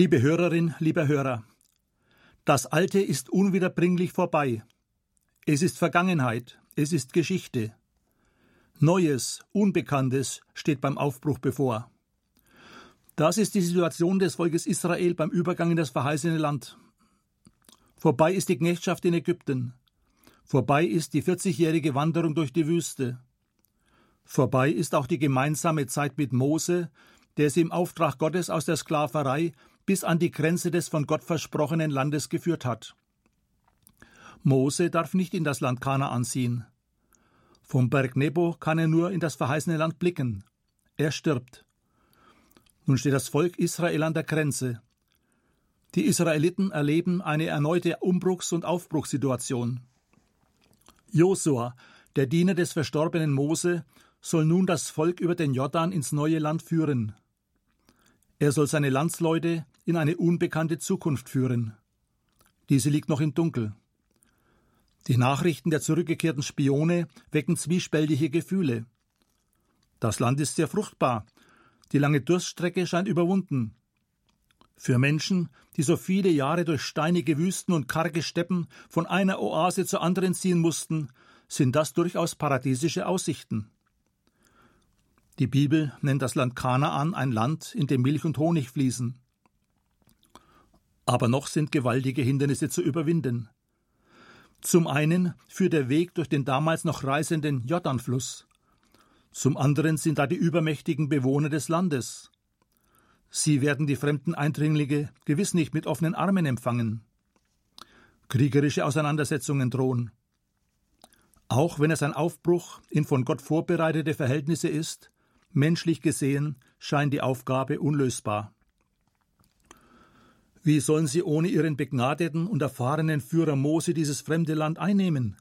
Liebe Hörerin, lieber Hörer, das Alte ist unwiederbringlich vorbei. Es ist Vergangenheit, es ist Geschichte. Neues, Unbekanntes steht beim Aufbruch bevor. Das ist die Situation des Volkes Israel beim Übergang in das verheißene Land. Vorbei ist die Knechtschaft in Ägypten. Vorbei ist die 40-jährige Wanderung durch die Wüste. Vorbei ist auch die gemeinsame Zeit mit Mose, der sie im Auftrag Gottes aus der Sklaverei bis an die Grenze des von Gott versprochenen Landes geführt hat. Mose darf nicht in das Land Kanaan ziehen. Vom Berg Nebo kann er nur in das verheißene Land blicken. Er stirbt. Nun steht das Volk Israel an der Grenze. Die Israeliten erleben eine erneute Umbruchs- und Aufbruchssituation. Josua, der Diener des verstorbenen Mose, soll nun das Volk über den Jordan ins neue Land führen. Er soll seine Landsleute in eine unbekannte Zukunft führen. Diese liegt noch im Dunkel. Die Nachrichten der zurückgekehrten Spione wecken zwiespältige Gefühle. Das Land ist sehr fruchtbar. Die lange Durststrecke scheint überwunden. Für Menschen, die so viele Jahre durch steinige Wüsten und karge Steppen von einer Oase zur anderen ziehen mussten, sind das durchaus paradiesische Aussichten. Die Bibel nennt das Land Kanaan ein Land, in dem Milch und Honig fließen. Aber noch sind gewaltige Hindernisse zu überwinden. Zum einen führt der Weg durch den damals noch reißenden Jordanfluss. Zum anderen sind da die übermächtigen Bewohner des Landes. Sie werden die fremden Eindringlinge gewiss nicht mit offenen Armen empfangen. Kriegerische Auseinandersetzungen drohen. Auch wenn es ein Aufbruch in von Gott vorbereitete Verhältnisse ist, menschlich gesehen scheint die Aufgabe unlösbar. Wie sollen sie ohne ihren begnadeten und erfahrenen Führer Mose dieses fremde Land einnehmen?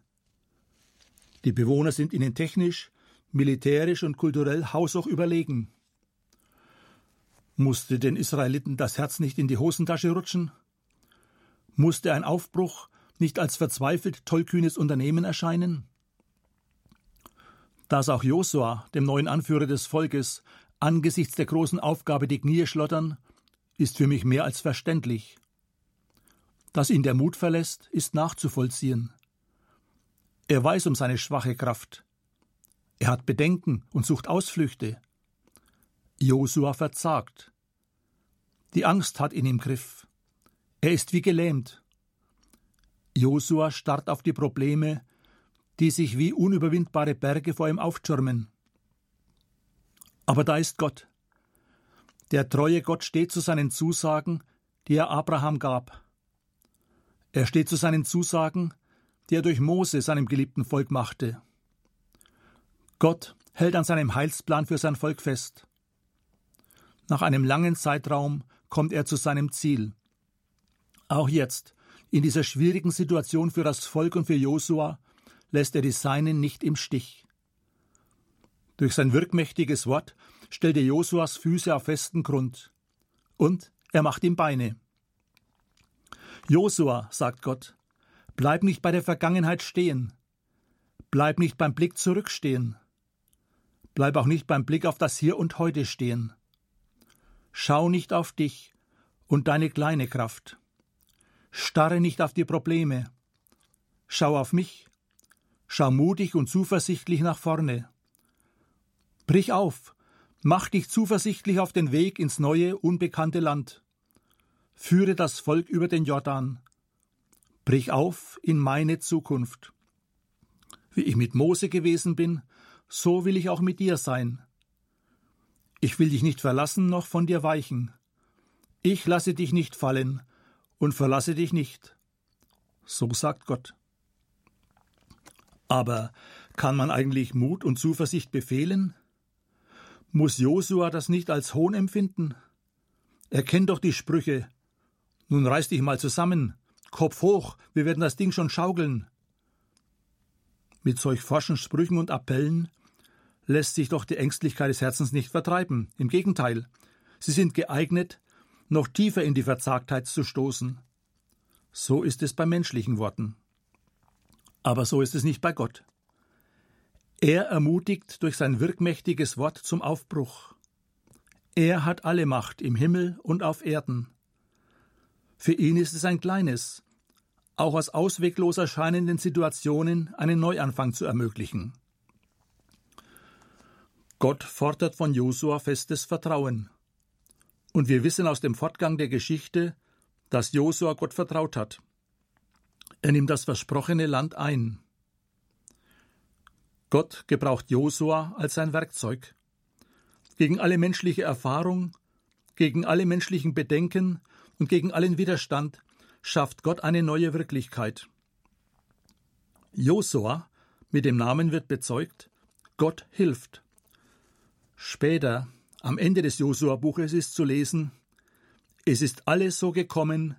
Die Bewohner sind ihnen technisch, militärisch und kulturell haushoch überlegen. Musste den Israeliten das Herz nicht in die Hosentasche rutschen? Musste ein Aufbruch nicht als verzweifelt tollkühnes Unternehmen erscheinen? Dass auch Josua, dem neuen Anführer des Volkes, angesichts der großen Aufgabe die Knie schlottern, ist für mich mehr als verständlich. Dass ihn der Mut verlässt, ist nachzuvollziehen. Er weiß um seine schwache Kraft. Er hat Bedenken und sucht Ausflüchte. Josua verzagt. Die Angst hat ihn im Griff. Er ist wie gelähmt. Josua starrt auf die Probleme, die sich wie unüberwindbare Berge vor ihm auftürmen. Aber da ist Gott. Der treue Gott steht zu seinen Zusagen, die er Abraham gab. Er steht zu seinen Zusagen, die er durch Mose seinem geliebten Volk machte. Gott hält an seinem Heilsplan für sein Volk fest. Nach einem langen Zeitraum kommt er zu seinem Ziel. Auch jetzt, in dieser schwierigen Situation für das Volk und für Josua, lässt er die Seinen nicht im Stich. Durch sein wirkmächtiges Wort stellt er Josuas Füße auf festen Grund. Und er macht ihm Beine. Josua, sagt Gott, bleib nicht bei der Vergangenheit stehen. Bleib nicht beim Blick zurückstehen. Bleib auch nicht beim Blick auf das Hier und Heute stehen. Schau nicht auf dich und deine kleine Kraft. Starre nicht auf die Probleme. Schau auf mich. Schau mutig und zuversichtlich nach vorne. Brich auf, mach dich zuversichtlich auf den Weg ins neue, unbekannte Land. Führe das Volk über den Jordan. Brich auf in meine Zukunft. Wie ich mit Mose gewesen bin, so will ich auch mit dir sein. Ich will dich nicht verlassen noch von dir weichen. Ich lasse dich nicht fallen und verlasse dich nicht. So sagt Gott. Aber kann man eigentlich Mut und Zuversicht befehlen? Muss Josua das nicht als Hohn empfinden? Er kennt doch die Sprüche. Nun reiß dich mal zusammen. Kopf hoch, wir werden das Ding schon schaukeln. Mit solch forschen Sprüchen und Appellen lässt sich doch die Ängstlichkeit des Herzens nicht vertreiben. Im Gegenteil, sie sind geeignet, noch tiefer in die Verzagtheit zu stoßen. So ist es bei menschlichen Worten. Aber so ist es nicht bei Gott. Er ermutigt durch sein wirkmächtiges Wort zum Aufbruch. Er hat alle Macht im Himmel und auf Erden. Für ihn ist es ein kleines, auch aus ausweglos erscheinenden Situationen einen Neuanfang zu ermöglichen. Gott fordert von Josua festes Vertrauen. Und wir wissen aus dem Fortgang der Geschichte, dass Josua Gott vertraut hat. Er nimmt das versprochene Land ein. Gott gebraucht Josua als sein Werkzeug. Gegen alle menschliche Erfahrung, gegen alle menschlichen Bedenken und gegen allen Widerstand schafft Gott eine neue Wirklichkeit. Josua mit dem Namen wird bezeugt, Gott hilft. Später, am Ende des Josua-Buches ist zu lesen, es ist alles so gekommen,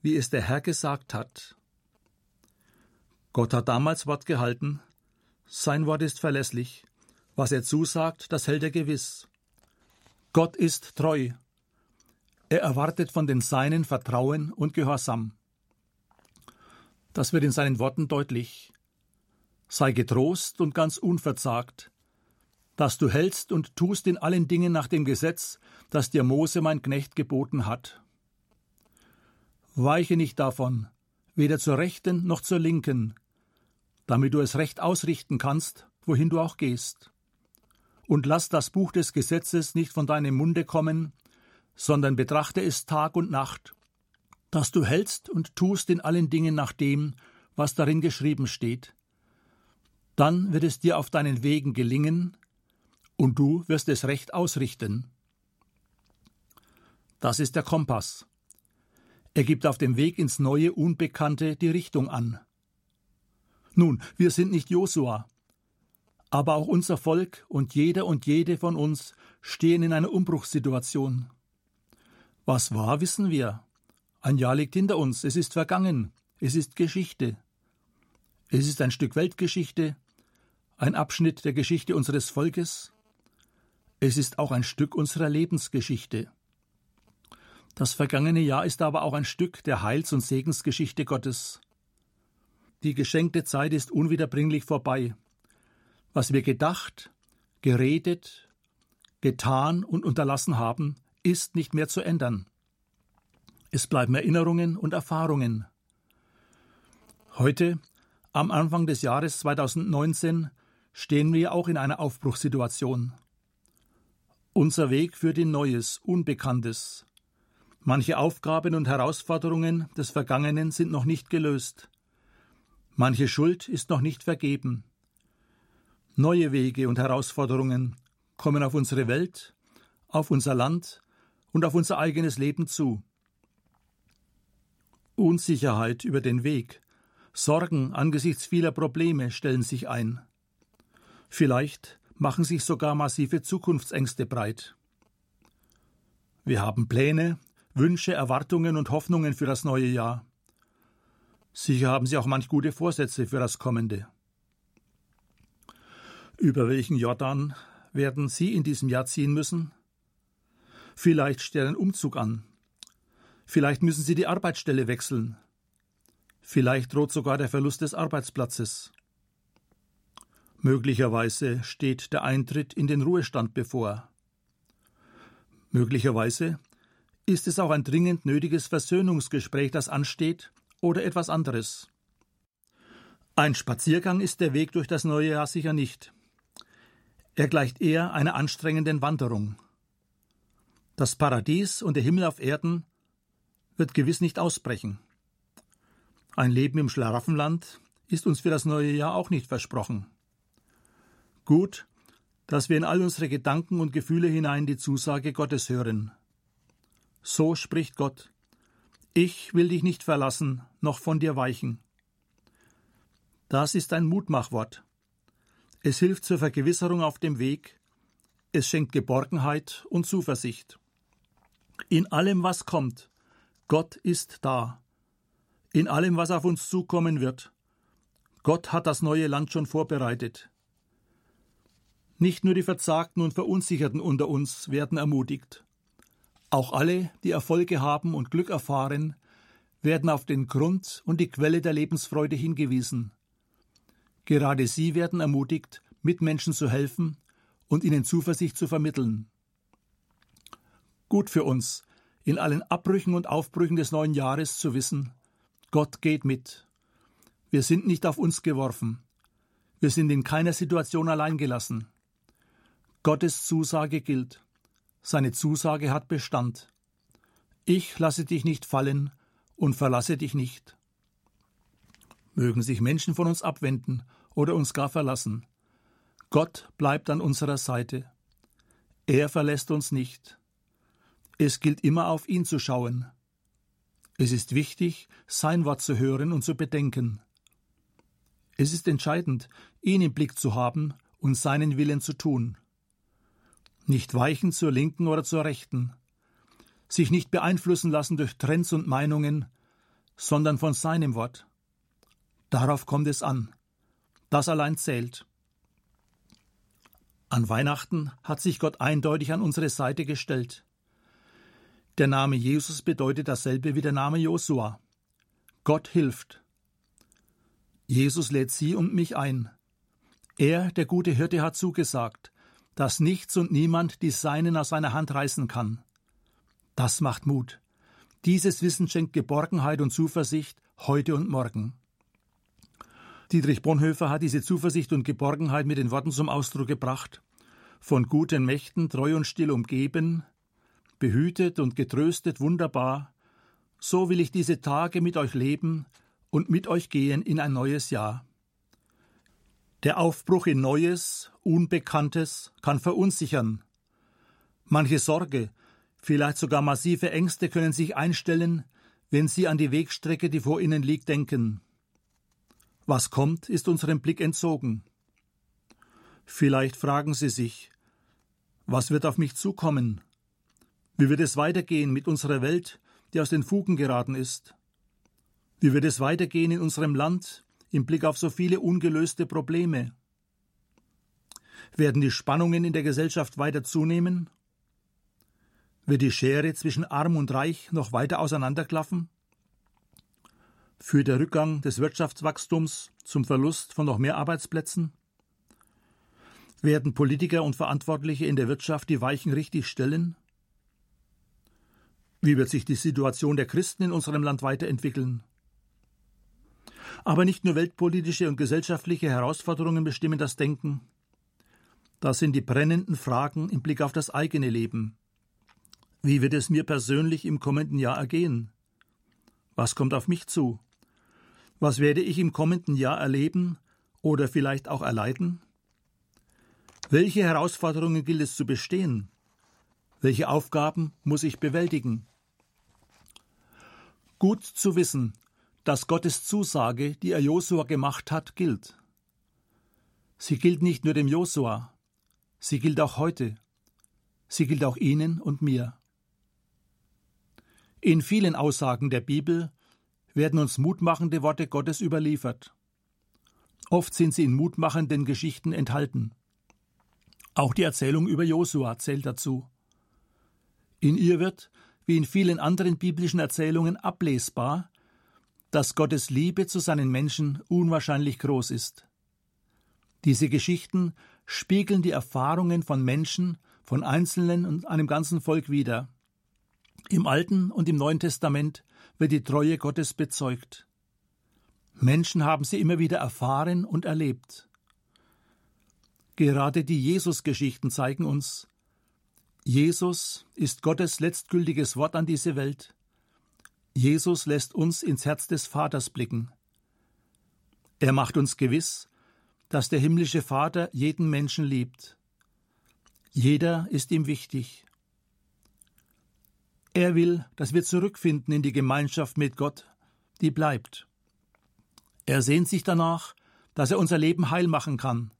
wie es der Herr gesagt hat. Gott hat damals Wort gehalten, sein Wort ist verlässlich, was er zusagt, das hält er gewiss. Gott ist treu. Er erwartet von den Seinen Vertrauen und Gehorsam. Das wird in seinen Worten deutlich. Sei getrost und ganz unverzagt, dass du hältst und tust in allen Dingen nach dem Gesetz, das dir Mose mein Knecht geboten hat. Weiche nicht davon, weder zur rechten noch zur linken, damit du es recht ausrichten kannst, wohin du auch gehst. Und lass das Buch des Gesetzes nicht von deinem Munde kommen, sondern betrachte es Tag und Nacht, dass du hältst und tust in allen Dingen nach dem, was darin geschrieben steht. Dann wird es dir auf deinen Wegen gelingen, und du wirst es recht ausrichten. Das ist der Kompass. Er gibt auf dem Weg ins neue Unbekannte die Richtung an. Nun, wir sind nicht Josua, aber auch unser Volk und jeder und jede von uns stehen in einer Umbruchssituation. Was war, wissen wir. Ein Jahr liegt hinter uns, es ist vergangen, es ist Geschichte. Es ist ein Stück Weltgeschichte, ein Abschnitt der Geschichte unseres Volkes, es ist auch ein Stück unserer Lebensgeschichte. Das vergangene Jahr ist aber auch ein Stück der Heils- und Segensgeschichte Gottes. Die geschenkte Zeit ist unwiederbringlich vorbei. Was wir gedacht, geredet, getan und unterlassen haben, ist nicht mehr zu ändern. Es bleiben Erinnerungen und Erfahrungen. Heute, am Anfang des Jahres 2019, stehen wir auch in einer Aufbruchssituation. Unser Weg führt in Neues, Unbekanntes. Manche Aufgaben und Herausforderungen des Vergangenen sind noch nicht gelöst. Manche Schuld ist noch nicht vergeben. Neue Wege und Herausforderungen kommen auf unsere Welt, auf unser Land und auf unser eigenes Leben zu. Unsicherheit über den Weg, Sorgen angesichts vieler Probleme stellen sich ein. Vielleicht machen sich sogar massive Zukunftsängste breit. Wir haben Pläne, Wünsche, Erwartungen und Hoffnungen für das neue Jahr. Sicher haben Sie auch manch gute Vorsätze für das kommende. Über welchen Jordan werden Sie in diesem Jahr ziehen müssen? Vielleicht steht ein Umzug an. Vielleicht müssen Sie die Arbeitsstelle wechseln. Vielleicht droht sogar der Verlust des Arbeitsplatzes. Möglicherweise steht der Eintritt in den Ruhestand bevor. Möglicherweise ist es auch ein dringend nötiges Versöhnungsgespräch, das ansteht, oder etwas anderes. Ein Spaziergang ist der Weg durch das neue Jahr sicher nicht. Er gleicht eher einer anstrengenden Wanderung. Das Paradies und der Himmel auf Erden wird gewiss nicht ausbrechen. Ein Leben im Schlaraffenland ist uns für das neue Jahr auch nicht versprochen. Gut, dass wir in all unsere Gedanken und Gefühle hinein die Zusage Gottes hören. So spricht Gott. Ich will dich nicht verlassen, noch von dir weichen. Das ist ein Mutmachwort. Es hilft zur Vergewisserung auf dem Weg, es schenkt Geborgenheit und Zuversicht. In allem, was kommt, Gott ist da. In allem, was auf uns zukommen wird. Gott hat das neue Land schon vorbereitet. Nicht nur die Verzagten und Verunsicherten unter uns werden ermutigt. Auch alle, die Erfolge haben und Glück erfahren, werden auf den Grund und die Quelle der Lebensfreude hingewiesen. Gerade sie werden ermutigt, Mitmenschen zu helfen und ihnen Zuversicht zu vermitteln. Gut für uns, in allen Abbrüchen und Aufbrüchen des neuen Jahres zu wissen, Gott geht mit. Wir sind nicht auf uns geworfen. Wir sind in keiner Situation allein gelassen. Gottes Zusage gilt. Seine Zusage hat Bestand. Ich lasse dich nicht fallen und verlasse dich nicht. Mögen sich Menschen von uns abwenden oder uns gar verlassen. Gott bleibt an unserer Seite. Er verlässt uns nicht. Es gilt immer auf ihn zu schauen. Es ist wichtig, sein Wort zu hören und zu bedenken. Es ist entscheidend, ihn im Blick zu haben und seinen Willen zu tun. Nicht weichen zur linken oder zur rechten. Sich nicht beeinflussen lassen durch Trends und Meinungen, sondern von seinem Wort. Darauf kommt es an. Das allein zählt. An Weihnachten hat sich Gott eindeutig an unsere Seite gestellt. Der Name Jesus bedeutet dasselbe wie der Name Josua. Gott hilft. Jesus lädt Sie und mich ein. Er, der gute Hirte, hat zugesagt, dass nichts und niemand die Seinen aus seiner Hand reißen kann. Das macht Mut. Dieses Wissen schenkt Geborgenheit und Zuversicht heute und morgen. Dietrich Bonhoeffer hat diese Zuversicht und Geborgenheit mit den Worten zum Ausdruck gebracht. Von guten Mächten treu und still umgeben, behütet und getröstet wunderbar, so will ich diese Tage mit euch leben und mit euch gehen in ein neues Jahr. Der Aufbruch in Neues, Unbekanntes kann verunsichern. Manche Sorge, vielleicht sogar massive Ängste können sich einstellen, wenn Sie an die Wegstrecke, die vor Ihnen liegt, denken. Was kommt, ist unserem Blick entzogen. Vielleicht fragen Sie sich, was wird auf mich zukommen? Wie wird es weitergehen mit unserer Welt, die aus den Fugen geraten ist? Wie wird es weitergehen in unserem Land im Blick auf so viele ungelöste Probleme? Werden die Spannungen in der Gesellschaft weiter zunehmen? Wird die Schere zwischen Arm und Reich noch weiter auseinanderklaffen? Führt der Rückgang des Wirtschaftswachstums zum Verlust von noch mehr Arbeitsplätzen? Werden Politiker und Verantwortliche in der Wirtschaft die Weichen richtig stellen? Wie wird sich die Situation der Christen in unserem Land weiterentwickeln? Aber nicht nur weltpolitische und gesellschaftliche Herausforderungen bestimmen das Denken. Das sind die brennenden Fragen im Blick auf das eigene Leben. Wie wird es mir persönlich im kommenden Jahr ergehen? Was kommt auf mich zu? Was werde ich im kommenden Jahr erleben oder vielleicht auch erleiden? Welche Herausforderungen gilt es zu bestehen? Welche Aufgaben muss ich bewältigen? Gut zu wissen, dass Gottes Zusage, die er Josua gemacht hat, gilt. Sie gilt nicht nur dem Josua, sie gilt auch heute. Sie gilt auch Ihnen und mir. In vielen Aussagen der Bibel werden uns mutmachende Worte Gottes überliefert. Oft sind sie in mutmachenden Geschichten enthalten. Auch die Erzählung über Josua zählt dazu. In ihr wird, wie in vielen anderen biblischen Erzählungen, ablesbar, dass Gottes Liebe zu seinen Menschen unwahrscheinlich groß ist. Diese Geschichten spiegeln die Erfahrungen von Menschen, von Einzelnen und einem ganzen Volk wider. Im Alten und im Neuen Testament wird die Treue Gottes bezeugt. Menschen haben sie immer wieder erfahren und erlebt. Gerade die Jesus-Geschichten zeigen uns, Jesus ist Gottes letztgültiges Wort an diese Welt. Jesus lässt uns ins Herz des Vaters blicken. Er macht uns gewiss, dass der himmlische Vater jeden Menschen liebt. Jeder ist ihm wichtig. Er will, dass wir zurückfinden in die Gemeinschaft mit Gott, die bleibt. Er sehnt sich danach, dass er unser Leben heil machen kann.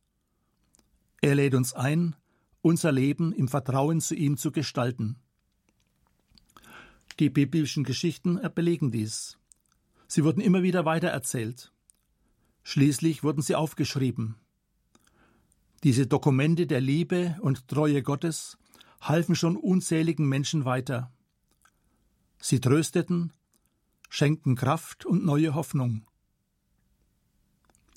Er lädt uns ein, unser Leben im Vertrauen zu ihm zu gestalten. Die biblischen Geschichten belegen dies. Sie wurden immer wieder weitererzählt. Schließlich wurden sie aufgeschrieben. Diese Dokumente der Liebe und Treue Gottes halfen schon unzähligen Menschen weiter. Sie trösteten, schenkten Kraft und neue Hoffnung.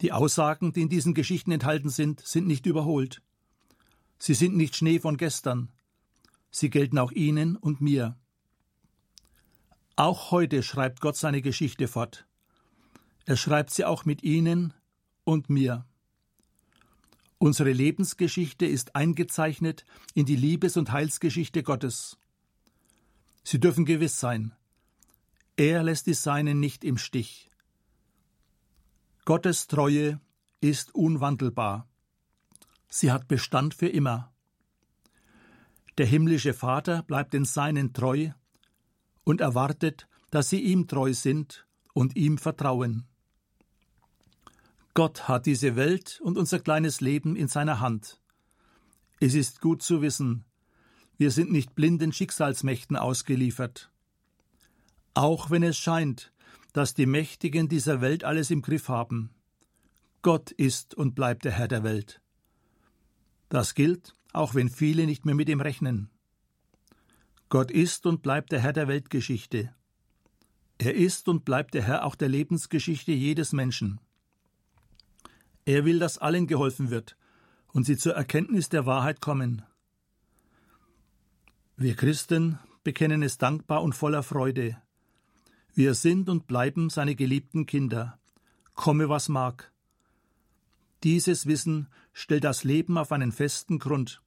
Die Aussagen, die in diesen Geschichten enthalten sind, sind nicht überholt. Sie sind nicht Schnee von gestern. Sie gelten auch Ihnen und mir. Auch heute schreibt Gott seine Geschichte fort. Er schreibt sie auch mit Ihnen und mir. Unsere Lebensgeschichte ist eingezeichnet in die Liebes- und Heilsgeschichte Gottes. Sie dürfen gewiss sein, er lässt die Seinen nicht im Stich. Gottes Treue ist unwandelbar. Sie hat Bestand für immer. Der himmlische Vater bleibt den Seinen treu und erwartet, dass sie ihm treu sind und ihm vertrauen. Gott hat diese Welt und unser kleines Leben in seiner Hand. Es ist gut zu wissen, wir sind nicht blinden Schicksalsmächten ausgeliefert. Auch wenn es scheint, dass die Mächtigen dieser Welt alles im Griff haben. Gott ist und bleibt der Herr der Welt. Das gilt, auch wenn viele nicht mehr mit ihm rechnen. Gott ist und bleibt der Herr der Weltgeschichte. Er ist und bleibt der Herr auch der Lebensgeschichte jedes Menschen. Er will, dass allen geholfen wird und sie zur Erkenntnis der Wahrheit kommen. Wir Christen bekennen es dankbar und voller Freude. Wir sind und bleiben seine geliebten Kinder, komme was mag. Dieses Wissen stellt das Leben auf einen festen Grund.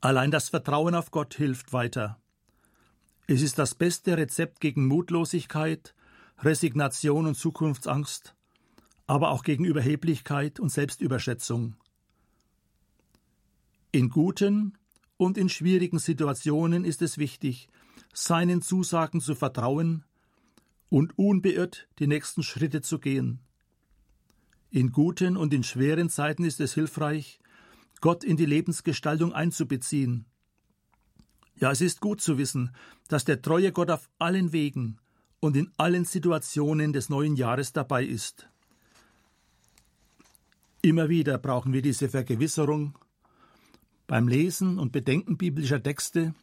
Allein das Vertrauen auf Gott hilft weiter. Es ist das beste Rezept gegen Mutlosigkeit, Resignation und Zukunftsangst, aber auch gegen Überheblichkeit und Selbstüberschätzung. In guten und in schwierigen Situationen ist es wichtig, seinen Zusagen zu vertrauen und unbeirrt die nächsten Schritte zu gehen. In guten und in schweren Zeiten ist es hilfreich, Gott in die Lebensgestaltung einzubeziehen. Ja, es ist gut zu wissen, dass der treue Gott auf allen Wegen und in allen Situationen des neuen Jahres dabei ist. Immer wieder brauchen wir diese Vergewisserung beim Lesen und Bedenken biblischer Texte,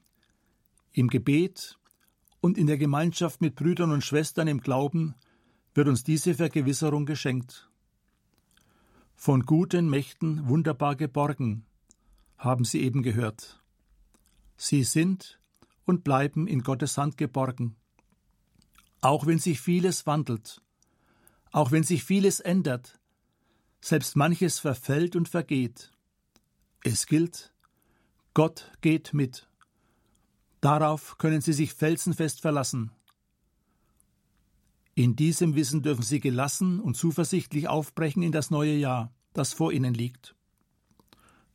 im Gebet und in der Gemeinschaft mit Brüdern und Schwestern im Glauben wird uns diese Vergewisserung geschenkt von guten Mächten wunderbar geborgen, haben Sie eben gehört. Sie sind und bleiben in Gottes Hand geborgen. Auch wenn sich vieles wandelt, auch wenn sich vieles ändert, selbst manches verfällt und vergeht. Es gilt, Gott geht mit. Darauf können Sie sich felsenfest verlassen. In diesem Wissen dürfen Sie gelassen und zuversichtlich aufbrechen in das neue Jahr, das vor Ihnen liegt.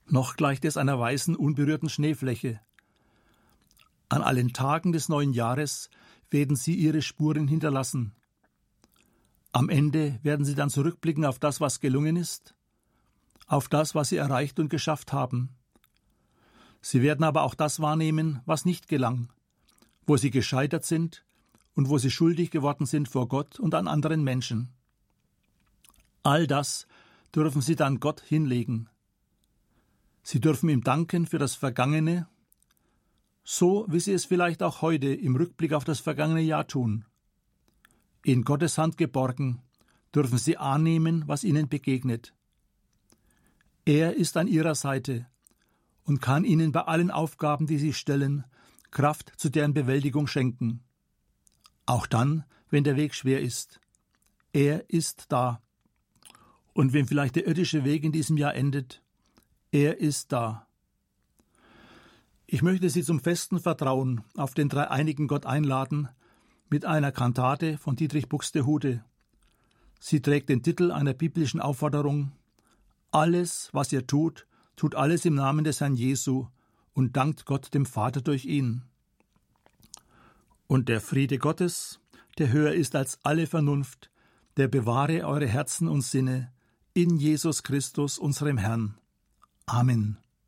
Noch gleicht es einer weißen, unberührten Schneefläche. An allen Tagen des neuen Jahres werden Sie Ihre Spuren hinterlassen. Am Ende werden Sie dann zurückblicken auf das, was gelungen ist, auf das, was Sie erreicht und geschafft haben. Sie werden aber auch das wahrnehmen, was nicht gelang, wo Sie gescheitert sind und wo sie schuldig geworden sind vor Gott und an anderen Menschen. All das dürfen sie dann Gott hinlegen. Sie dürfen ihm danken für das Vergangene, so wie sie es vielleicht auch heute im Rückblick auf das vergangene Jahr tun. In Gottes Hand geborgen dürfen sie annehmen, was ihnen begegnet. Er ist an ihrer Seite und kann ihnen bei allen Aufgaben, die sie stellen, Kraft zu deren Bewältigung schenken. Auch dann, wenn der Weg schwer ist. Er ist da. Und wenn vielleicht der irdische Weg in diesem Jahr endet, er ist da. Ich möchte Sie zum festen Vertrauen auf den dreieinigen Gott einladen mit einer Kantate von Dietrich Buxtehude. Sie trägt den Titel einer biblischen Aufforderung Alles, was ihr tut, tut alles im Namen des Herrn Jesu und dankt Gott dem Vater durch ihn. Und der Friede Gottes, der höher ist als alle Vernunft, der bewahre eure Herzen und Sinne in Jesus Christus, unserem Herrn. Amen.